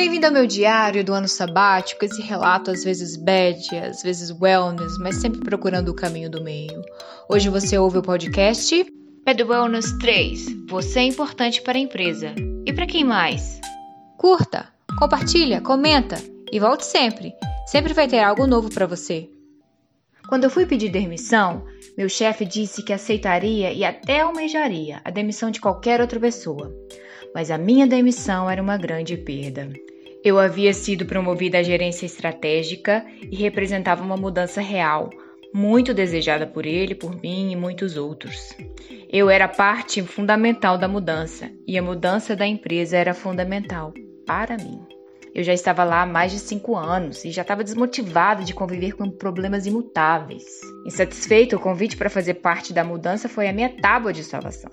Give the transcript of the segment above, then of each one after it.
Bem-vindo ao meu diário do ano sabático, esse relato às vezes bad, às vezes wellness, mas sempre procurando o caminho do meio. Hoje você ouve o podcast Bad Wellness 3. Você é importante para a empresa. E para quem mais? Curta, compartilha, comenta e volte sempre. Sempre vai ter algo novo para você. Quando eu fui pedir demissão, meu chefe disse que aceitaria e até almejaria a demissão de qualquer outra pessoa. Mas a minha demissão era uma grande perda. Eu havia sido promovida à gerência estratégica e representava uma mudança real, muito desejada por ele, por mim e muitos outros. Eu era parte fundamental da mudança e a mudança da empresa era fundamental para mim. Eu já estava lá há mais de cinco anos e já estava desmotivada de conviver com problemas imutáveis. Insatisfeito, o convite para fazer parte da mudança foi a minha tábua de salvação.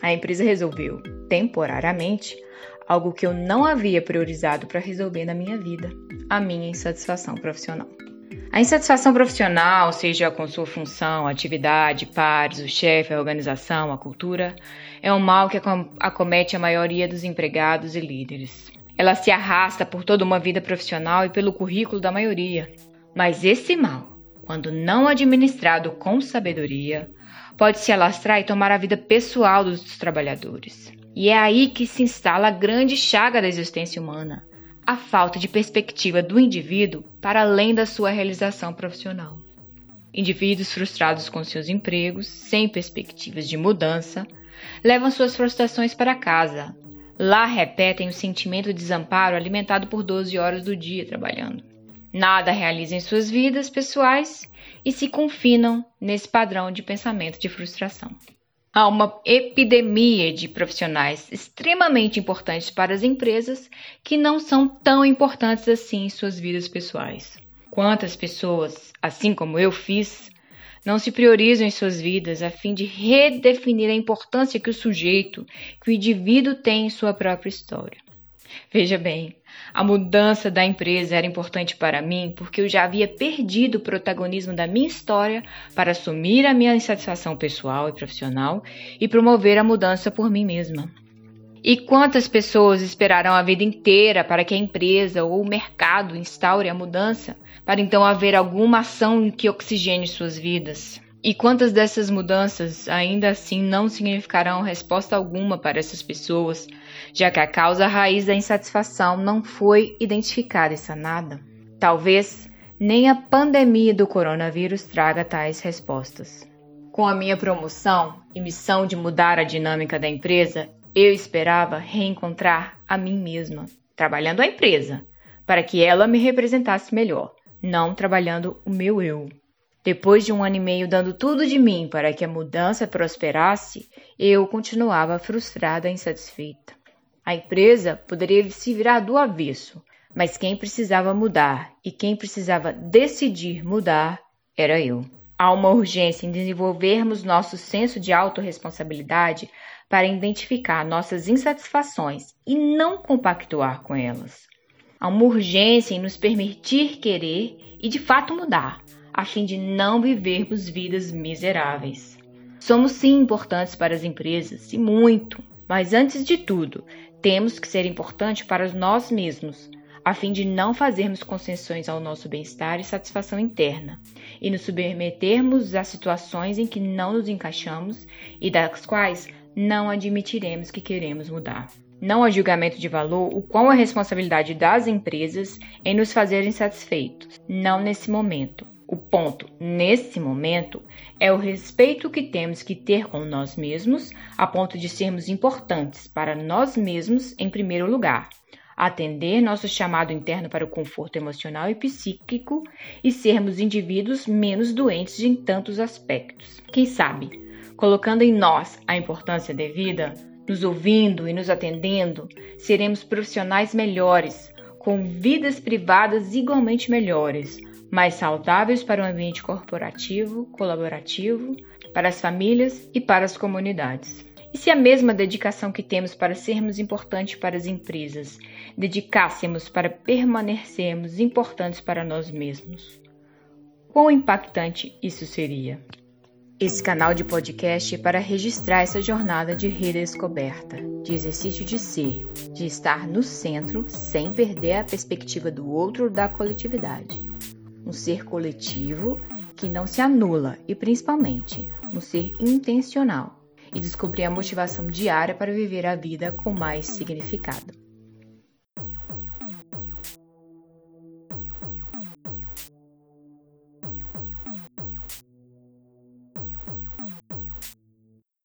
A empresa resolveu, temporariamente, algo que eu não havia priorizado para resolver na minha vida: a minha insatisfação profissional. A insatisfação profissional, seja com sua função, atividade, pares, o chefe, a organização, a cultura, é um mal que acomete a maioria dos empregados e líderes. Ela se arrasta por toda uma vida profissional e pelo currículo da maioria. Mas esse mal, quando não administrado com sabedoria, pode se alastrar e tomar a vida pessoal dos trabalhadores. E é aí que se instala a grande chaga da existência humana, a falta de perspectiva do indivíduo para além da sua realização profissional. Indivíduos frustrados com seus empregos, sem perspectivas de mudança, levam suas frustrações para casa. Lá repetem o sentimento de desamparo alimentado por 12 horas do dia trabalhando. Nada realizam em suas vidas pessoais e se confinam nesse padrão de pensamento de frustração. Há uma epidemia de profissionais extremamente importantes para as empresas que não são tão importantes assim em suas vidas pessoais. Quantas pessoas, assim como eu fiz, não se priorizam em suas vidas a fim de redefinir a importância que o sujeito, que o indivíduo tem em sua própria história. Veja bem, a mudança da empresa era importante para mim porque eu já havia perdido o protagonismo da minha história para assumir a minha insatisfação pessoal e profissional e promover a mudança por mim mesma. E quantas pessoas esperarão a vida inteira para que a empresa ou o mercado instaure a mudança, para então haver alguma ação que oxigene suas vidas? E quantas dessas mudanças ainda assim não significarão resposta alguma para essas pessoas, já que a causa raiz da insatisfação não foi identificada e sanada? Talvez nem a pandemia do coronavírus traga tais respostas. Com a minha promoção e missão de mudar a dinâmica da empresa, eu esperava reencontrar a mim mesma, trabalhando a empresa, para que ela me representasse melhor, não trabalhando o meu eu. Depois de um ano e meio dando tudo de mim para que a mudança prosperasse, eu continuava frustrada e insatisfeita. A empresa poderia se virar do avesso, mas quem precisava mudar e quem precisava decidir mudar era eu. Há uma urgência em desenvolvermos nosso senso de autorresponsabilidade para identificar nossas insatisfações e não compactuar com elas. Há uma urgência em nos permitir querer e de fato mudar a fim de não vivermos vidas miseráveis. Somos sim importantes para as empresas, e muito, mas antes de tudo, temos que ser importantes para nós mesmos, a fim de não fazermos concessões ao nosso bem-estar e satisfação interna, e nos submetermos a situações em que não nos encaixamos e das quais não admitiremos que queremos mudar. Não há julgamento de valor o qual é a responsabilidade das empresas em nos fazerem satisfeitos, não nesse momento, o ponto, nesse momento, é o respeito que temos que ter com nós mesmos, a ponto de sermos importantes para nós mesmos em primeiro lugar, atender nosso chamado interno para o conforto emocional e psíquico e sermos indivíduos menos doentes em tantos aspectos. Quem sabe, colocando em nós a importância devida, nos ouvindo e nos atendendo, seremos profissionais melhores, com vidas privadas igualmente melhores mais saudáveis para o ambiente corporativo, colaborativo, para as famílias e para as comunidades. E se a mesma dedicação que temos para sermos importantes para as empresas dedicássemos para permanecermos importantes para nós mesmos? Quão impactante isso seria? Esse canal de podcast é para registrar essa jornada de redescoberta, de exercício de ser, de estar no centro sem perder a perspectiva do outro da coletividade. Um ser coletivo que não se anula e, principalmente, um ser intencional e descobrir a motivação diária para viver a vida com mais significado.